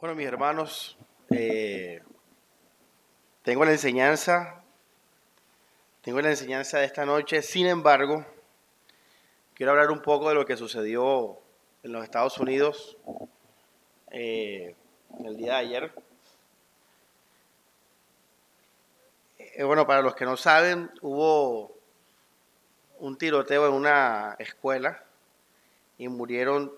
Bueno, mis hermanos, eh, tengo la enseñanza, tengo la enseñanza de esta noche. Sin embargo, quiero hablar un poco de lo que sucedió en los Estados Unidos eh, el día de ayer. Eh, bueno, para los que no saben, hubo un tiroteo en una escuela y murieron,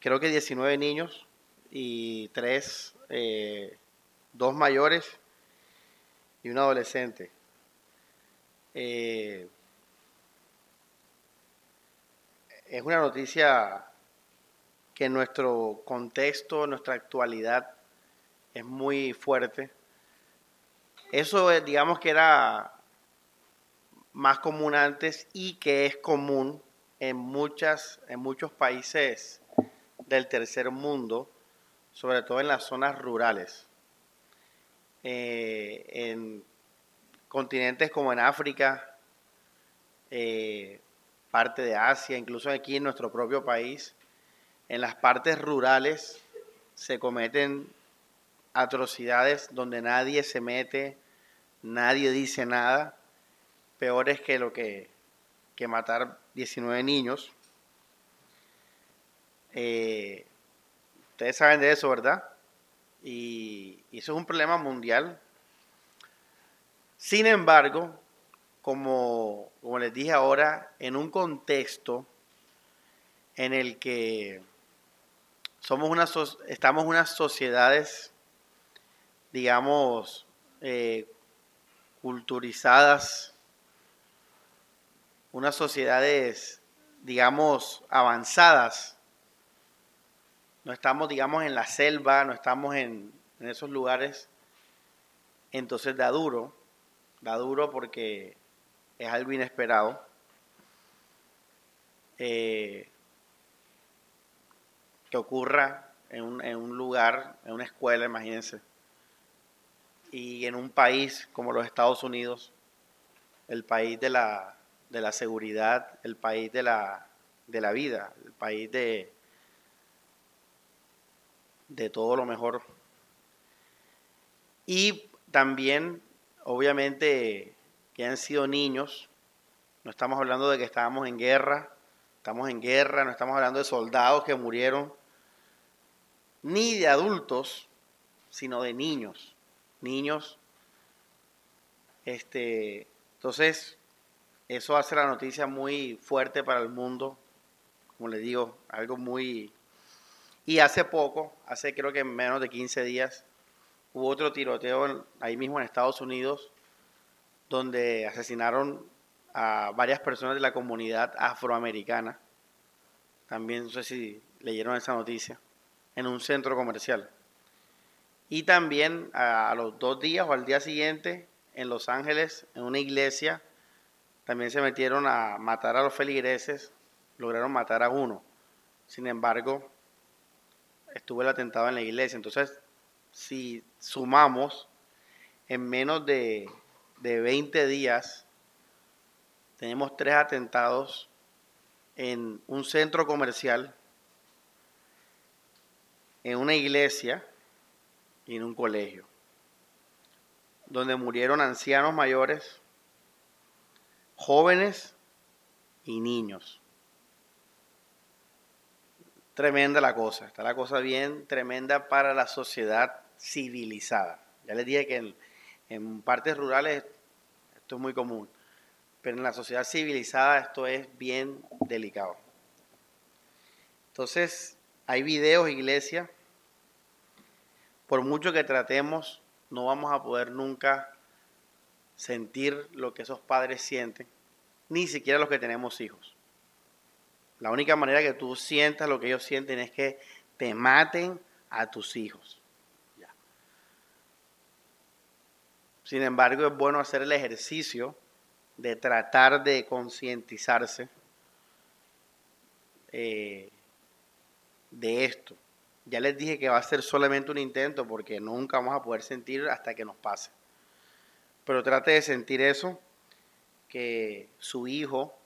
creo que 19 niños y tres, eh, dos mayores y un adolescente. Eh, es una noticia que en nuestro contexto, nuestra actualidad, es muy fuerte. Eso eh, digamos que era más común antes y que es común en muchas en muchos países del tercer mundo sobre todo en las zonas rurales. Eh, en continentes como en África, eh, parte de Asia, incluso aquí en nuestro propio país, en las partes rurales se cometen atrocidades donde nadie se mete, nadie dice nada, peores que lo que, que matar 19 niños. Eh, Ustedes saben de eso, ¿verdad? Y, eso es un problema mundial. Sin embargo, como, como les dije ahora, en un contexto en el que somos una, estamos unas sociedades, digamos, eh, culturizadas, unas sociedades, digamos, avanzadas, no estamos, digamos, en la selva, no estamos en, esos lugares, entonces da duro, da duro porque es algo inesperado. Eh, que ocurra en un, en un, lugar, en una escuela, imagínense, y en un país como los Estados Unidos, el país de la, de la seguridad, el país de la, de la vida, el país de, de todo lo mejor. Y también, obviamente, que han sido niños, no estamos hablando de que estábamos en guerra, estamos en guerra, no estamos hablando de soldados que murieron, ni de adultos, sino de niños, niños. Este, entonces, eso hace la noticia muy fuerte para el mundo, como les digo, algo muy y hace poco, hace creo que menos de 15 días, hubo otro tiroteo ahí mismo en Estados Unidos, donde asesinaron a varias personas de la comunidad afroamericana. También no sé si leyeron esa noticia, en un centro comercial. Y también a, los dos días o al día siguiente, en Los Ángeles, en una iglesia, también se metieron a matar a los feligreses, lograron matar a uno. Sin embargo, estuvo el atentado en la iglesia. Entonces, si sumamos, en menos de, de 20 días, tenemos tres atentados en un centro comercial, en una iglesia y en un colegio, donde murieron ancianos mayores, jóvenes y niños tremenda la cosa, está la cosa bien tremenda para la sociedad civilizada. Ya les dije que en, partes rurales esto es muy común, pero en la sociedad civilizada esto es bien delicado. Entonces, hay videos, iglesia, por mucho que tratemos, no vamos a poder nunca sentir lo que esos padres sienten, ni siquiera los que tenemos hijos. La única manera que tú sientas lo que ellos sienten es que te maten a tus hijos. Sin embargo, es bueno hacer el ejercicio de tratar de concientizarse eh, de esto. Ya les dije que va a ser solamente un intento porque nunca vamos a poder sentir hasta que nos pase. Pero trate de sentir eso, que su hijo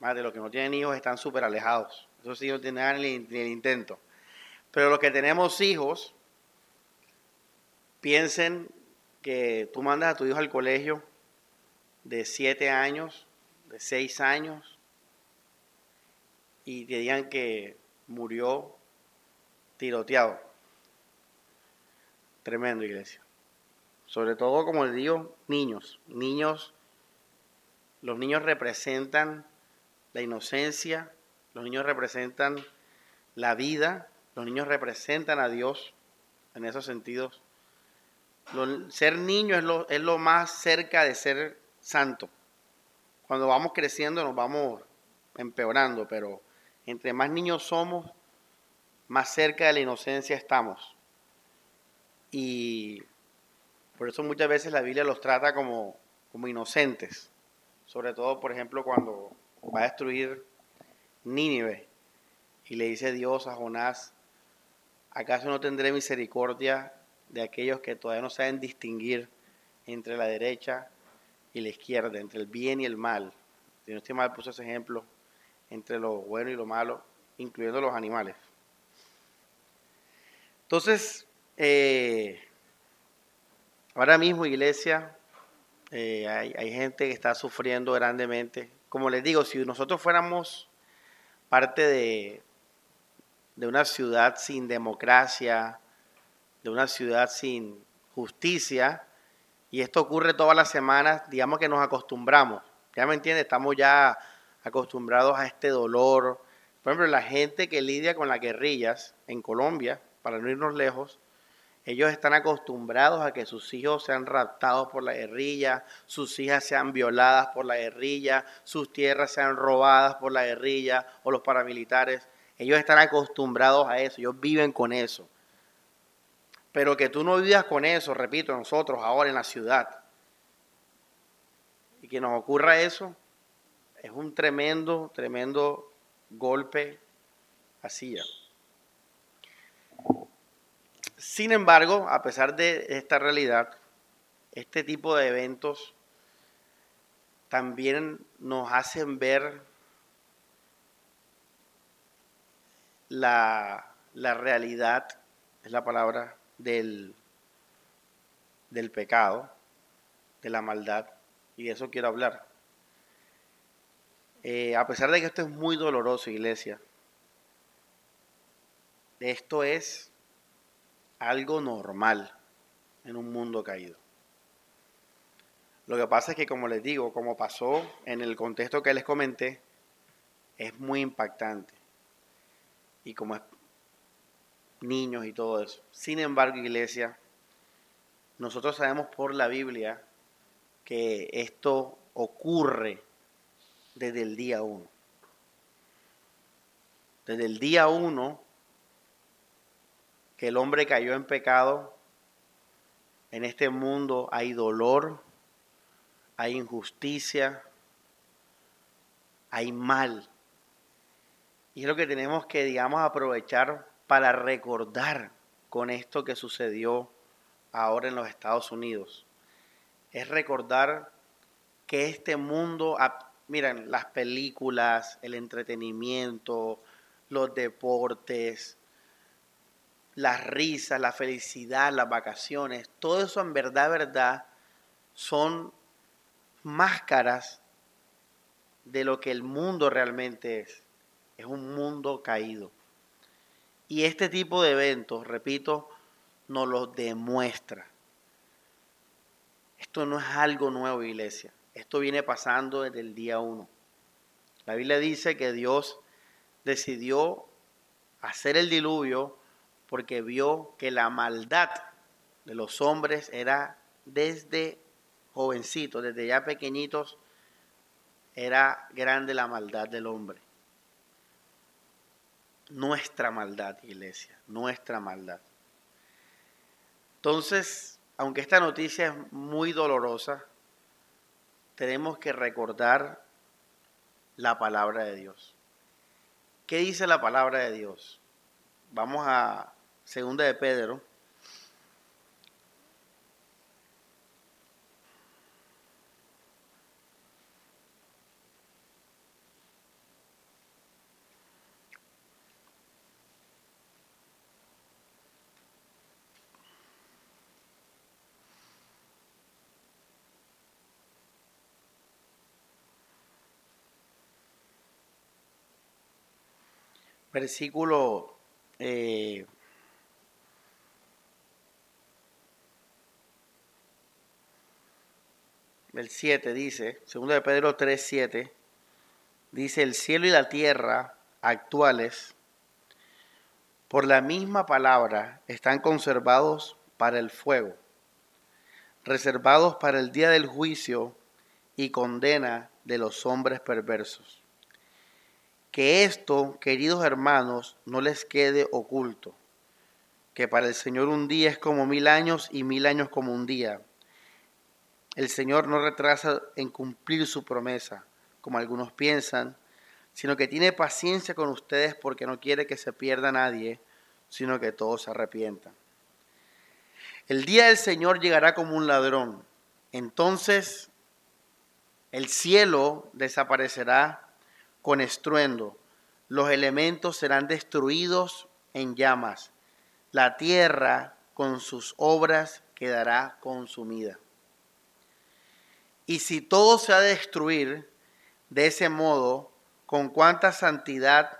más de los que no tienen hijos están súper alejados. Esos hijos tienen el, el intento. Pero los que tenemos hijos, piensen que tú mandas a tu hijo al colegio de 7 años, de 6 años, y te digan que murió tiroteado. Tremendo, iglesia. Sobre todo, como les digo, niños. Niños, los niños representan la inocencia, los niños representan la vida, los niños representan a Dios en esos sentidos. ser niño es lo, es lo más cerca de ser santo. Cuando vamos creciendo nos vamos empeorando, pero entre más niños somos, más cerca de la inocencia estamos. Y por eso muchas veces la Biblia los trata como, como inocentes. Sobre todo, por ejemplo, cuando va a destruir Nínive y le dice Dios a Jonás, ¿acaso no tendré misericordia de aquellos que todavía no saben distinguir entre la derecha y la izquierda, entre el bien y el mal? Si no mal, puso ese ejemplo entre lo bueno y lo malo, incluyendo los animales. Entonces, eh, ahora mismo, iglesia, eh, hay, hay gente que está sufriendo grandemente. Como les digo, si nosotros fuéramos parte de, de una ciudad sin democracia, de una ciudad sin justicia, y esto ocurre todas las semanas, digamos que nos acostumbramos. Ya me entiende, estamos ya acostumbrados a este dolor. Por ejemplo, la gente que lidia con las guerrillas en Colombia, para no irnos lejos, ellos están acostumbrados a que sus hijos sean raptados por la guerrilla, sus hijas sean violadas por la guerrilla, sus tierras sean robadas por la guerrilla o los paramilitares. Ellos están acostumbrados a eso, ellos viven con eso. Pero que tú no vivas con eso, repito, nosotros ahora en la ciudad, y que nos ocurra eso, es un tremendo, tremendo golpe ya. Sin embargo, a pesar de esta realidad, este tipo de eventos también nos hacen ver la, la realidad, es la palabra, del, del pecado, de la maldad, y de eso quiero hablar. Eh, a pesar de que esto es muy doloroso, iglesia, esto es algo normal en un mundo caído. Lo que pasa es que, como les digo, como pasó en el contexto que les comenté, es muy impactante. Y como es niños y todo eso. Sin embargo, iglesia, nosotros sabemos por la Biblia que esto ocurre desde el día uno. Desde el día uno que el hombre cayó en pecado, en este mundo hay dolor, hay injusticia, hay mal. Y es lo que tenemos que, digamos, aprovechar para recordar con esto que sucedió ahora en los Estados Unidos. Es recordar que este mundo miren, las películas, el entretenimiento, los deportes, las risas, la felicidad, las vacaciones, todo eso en verdad, verdad, son máscaras de lo que el mundo realmente es. Es un mundo caído. Y este tipo de eventos, repito, nos lo demuestra. Esto no es algo nuevo, iglesia. Esto viene pasando desde el día uno. La Biblia dice que Dios decidió hacer el diluvio porque vio que la maldad de los hombres era desde jovencitos, desde ya pequeñitos, era grande la maldad del hombre. Nuestra maldad, iglesia, nuestra maldad. Entonces, aunque esta noticia es muy dolorosa, tenemos que recordar la palabra de Dios. ¿Qué dice la palabra de Dios? Vamos a segunda de Pedro. Versículo eh, el 7 dice, segundo de Pedro 3, 7, dice, el cielo y la tierra actuales, por la misma palabra, están conservados para el fuego, reservados para el día del juicio y condena de los hombres perversos. Que esto, queridos hermanos, no les quede oculto, que para el Señor un día es como mil años y mil años como un día el Señor no retrasa en cumplir su promesa, como algunos piensan, sino que tiene paciencia con ustedes porque no quiere que se pierda nadie, sino que todos se arrepientan. El día del Señor llegará como un ladrón. Entonces el cielo desaparecerá con estruendo, los elementos serán destruidos en llamas, la tierra con sus obras quedará consumida. Y si todo se ha de destruir de ese modo, ¿con cuánta santidad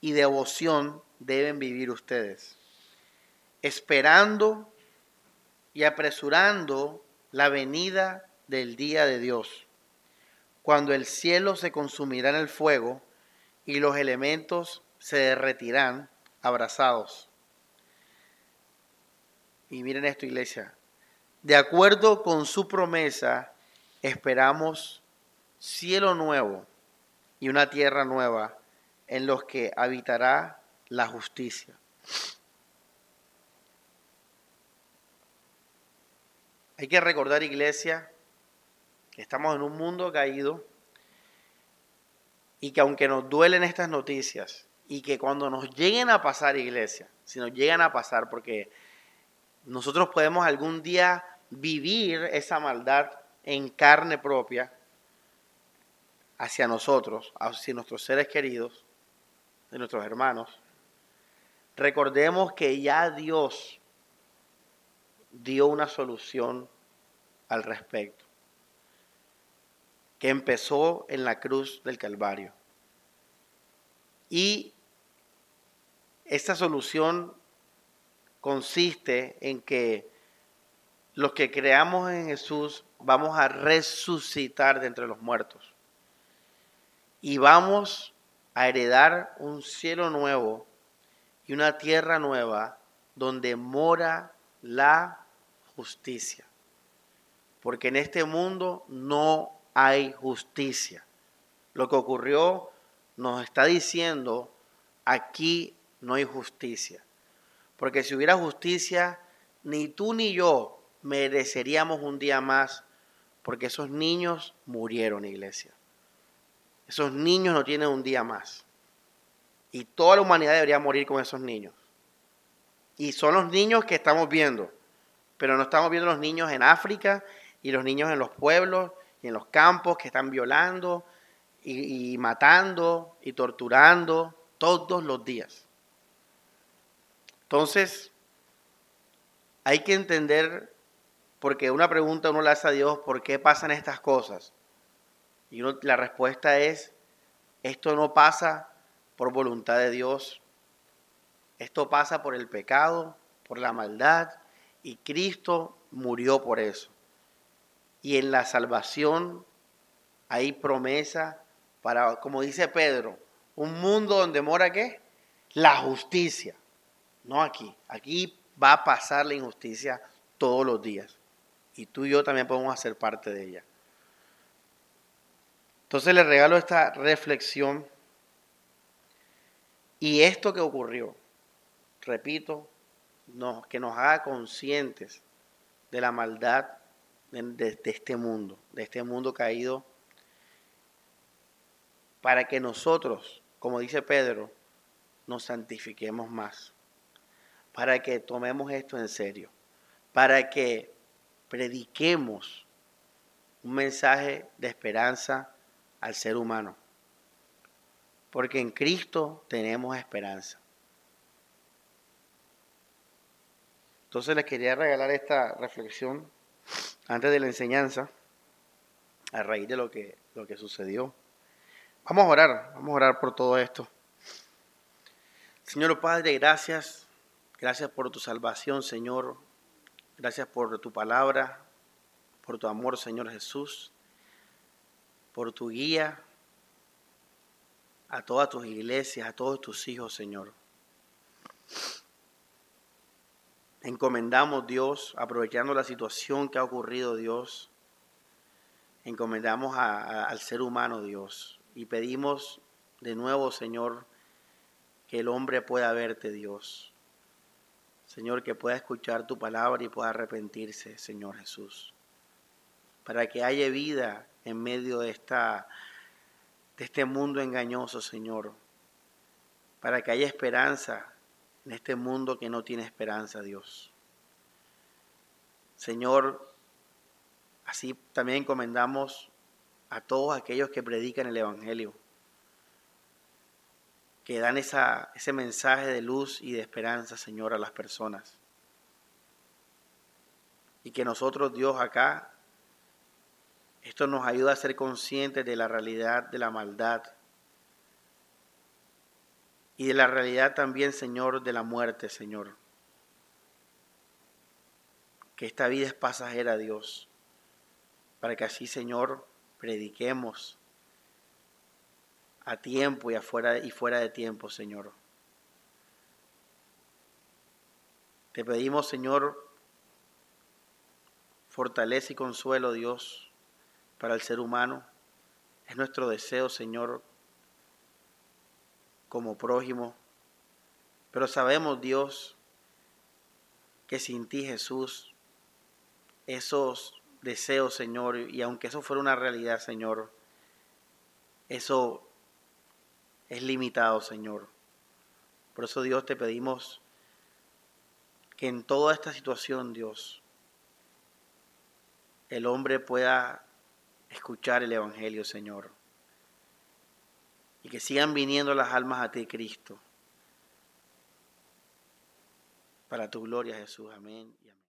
y devoción deben vivir ustedes? Esperando y apresurando la venida del día de Dios, cuando el cielo se consumirá en el fuego y los elementos se derretirán abrazados. Y miren esto, iglesia. De acuerdo con su promesa, esperamos cielo nuevo y una tierra nueva en los que habitará la justicia. Hay que recordar, iglesia, que estamos en un mundo caído y que aunque nos duelen estas noticias y que cuando nos lleguen a pasar, iglesia, si nos llegan a pasar, porque nosotros podemos algún día vivir esa maldad en carne propia hacia nosotros, hacia nuestros seres queridos, de nuestros hermanos, recordemos que ya Dios dio una solución al respecto, que empezó en la cruz del Calvario. Y esta solución consiste en que los que creamos en Jesús vamos a resucitar de entre los muertos. Y vamos a heredar un cielo nuevo y una tierra nueva donde mora la justicia. Porque en este mundo no hay justicia. Lo que ocurrió nos está diciendo, aquí no hay justicia. Porque si hubiera justicia, ni tú ni yo mereceríamos un día más porque esos niños murieron, iglesia. Esos niños no tienen un día más. Y toda la humanidad debería morir con esos niños. Y son los niños que estamos viendo. Pero no estamos viendo los niños en África y los niños en los pueblos y en los campos que están violando y, y matando y torturando todos los días. Entonces, hay que entender porque una pregunta uno le hace a Dios, ¿por qué pasan estas cosas? Y la respuesta es, esto no pasa por voluntad de Dios, esto pasa por el pecado, por la maldad, y Cristo murió por eso. Y en la salvación hay promesa para, como dice Pedro, un mundo donde mora qué? La justicia. No aquí. Aquí va a pasar la injusticia todos los días y tú y yo también podemos hacer parte de ella. Entonces le regalo esta reflexión y esto que ocurrió, repito, que nos haga conscientes de la maldad de este mundo, de este mundo caído, para que nosotros, como dice Pedro, nos santifiquemos más, para que tomemos esto en serio, para que prediquemos un mensaje de esperanza al ser humano. Porque en Cristo tenemos esperanza. Entonces les quería regalar esta reflexión antes de la enseñanza, a raíz de lo que, lo que sucedió. Vamos a orar, vamos a orar por todo esto. Señor Padre, gracias. Gracias por tu salvación, Señor. Gracias por tu palabra, por tu amor, Señor Jesús, por tu guía a todas tus iglesias, a todos tus hijos, Señor. Encomendamos, Dios, aprovechando la situación que ha ocurrido, Dios, encomendamos al ser humano, Dios, y pedimos de nuevo, Señor, que el hombre pueda verte, Dios. Señor, que pueda escuchar tu palabra y pueda arrepentirse, Señor Jesús. Para que haya vida en medio de, esta, de este mundo engañoso, Señor. Para que haya esperanza en este mundo que no tiene esperanza, Dios. Señor, así también encomendamos a todos aquellos que predican el Evangelio, que dan esa, ese mensaje de luz y de esperanza, Señor, a las personas. Y que nosotros, Dios, acá, esto nos ayuda a ser conscientes de la realidad de la maldad y de la realidad también, Señor, de la muerte, Señor. Que esta vida es pasajera, Dios, para que así, Señor, prediquemos a tiempo y, afuera, y fuera de tiempo, Señor. Te pedimos, Señor, fortaleza y consuelo, Dios, para el ser humano. Es nuestro deseo, Señor, como prójimo. Pero sabemos, Dios, que sin ti, Jesús, esos deseos, Señor, y aunque eso fuera una realidad, Señor, eso es limitado, Señor. Por eso, Dios, te pedimos que en toda esta situación, Dios, el hombre pueda escuchar el Evangelio, Señor y que sigan viniendo las almas a ti, Cristo. Para tu gloria, Jesús. Amén.